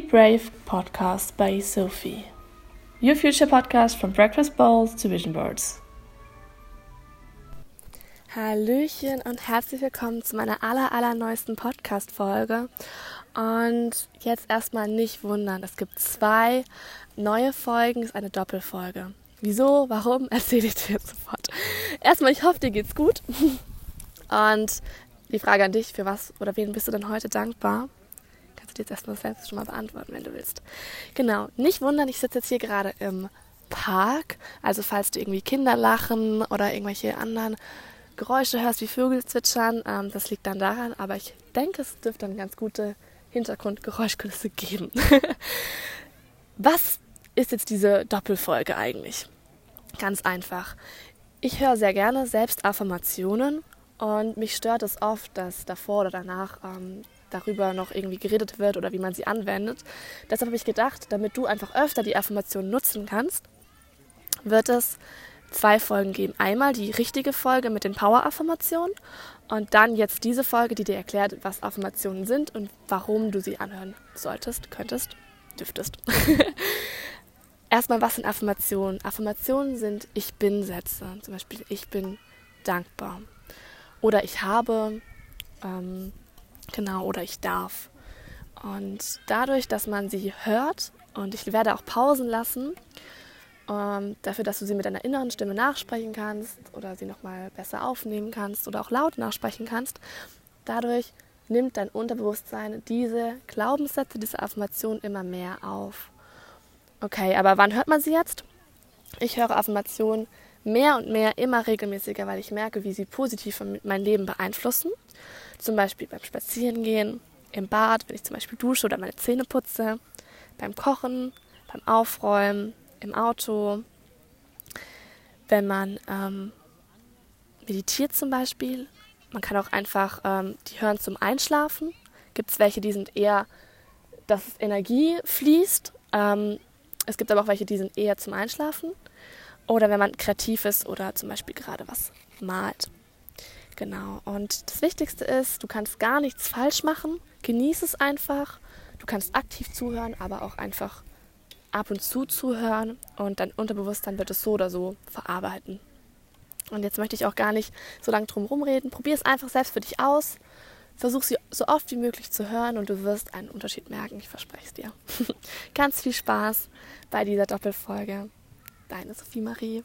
Brave podcast by Sophie. Your future podcast from breakfast bowls to vision boards. Hallöchen und herzlich willkommen zu meiner aller, allerneuesten Podcast-Folge. Und jetzt erstmal nicht wundern, es gibt zwei neue Folgen, es ist eine Doppelfolge. Wieso, warum, erzähle ich dir jetzt sofort. Erstmal, ich hoffe, dir geht's gut. Und die Frage an dich, für was oder wen bist du denn heute dankbar? Du jetzt erstmal selbst schon mal beantworten, wenn du willst. Genau, nicht wundern, ich sitze jetzt hier gerade im Park. Also falls du irgendwie Kinder lachen oder irgendwelche anderen Geräusche hörst wie Vögel zwitschern, ähm, das liegt dann daran. Aber ich denke, es dürfte eine ganz gute Hintergrundgeräuschkulisse geben. was ist jetzt diese Doppelfolge eigentlich? Ganz einfach. Ich höre sehr gerne selbst Affirmationen und mich stört es oft, dass davor oder danach ähm, darüber noch irgendwie geredet wird oder wie man sie anwendet. Deshalb habe ich gedacht, damit du einfach öfter die Affirmation nutzen kannst, wird es zwei Folgen geben. Einmal die richtige Folge mit den Power-Affirmationen und dann jetzt diese Folge, die dir erklärt, was Affirmationen sind und warum du sie anhören solltest, könntest, dürftest. Erstmal, was sind Affirmationen? Affirmationen sind Ich bin-Sätze. Zum Beispiel, ich bin dankbar. Oder ich habe, ähm, genau, oder ich darf. Und dadurch, dass man sie hört, und ich werde auch Pausen lassen, ähm, dafür, dass du sie mit deiner inneren Stimme nachsprechen kannst oder sie nochmal besser aufnehmen kannst oder auch laut nachsprechen kannst, dadurch nimmt dein Unterbewusstsein diese Glaubenssätze, diese Affirmationen immer mehr auf. Okay, aber wann hört man sie jetzt? Ich höre Affirmationen mehr und mehr, immer regelmäßiger, weil ich merke, wie sie positiv mein Leben beeinflussen. Zum Beispiel beim Spazierengehen, im Bad, wenn ich zum Beispiel dusche oder meine Zähne putze, beim Kochen, beim Aufräumen, im Auto, wenn man ähm, meditiert zum Beispiel. Man kann auch einfach ähm, die hören zum Einschlafen. Gibt es welche, die sind eher, dass Energie fließt. Ähm, es gibt aber auch welche, die sind eher zum Einschlafen. Oder wenn man kreativ ist oder zum Beispiel gerade was malt. Genau. Und das Wichtigste ist, du kannst gar nichts falsch machen. Genieß es einfach. Du kannst aktiv zuhören, aber auch einfach ab und zu zuhören und dein Unterbewusstsein wird es so oder so verarbeiten. Und jetzt möchte ich auch gar nicht so lange drum rumreden. Probier es einfach selbst für dich aus. Versuch sie so oft wie möglich zu hören und du wirst einen Unterschied merken. Ich verspreche es dir. Ganz viel Spaß bei dieser Doppelfolge. Deine Sophie Marie.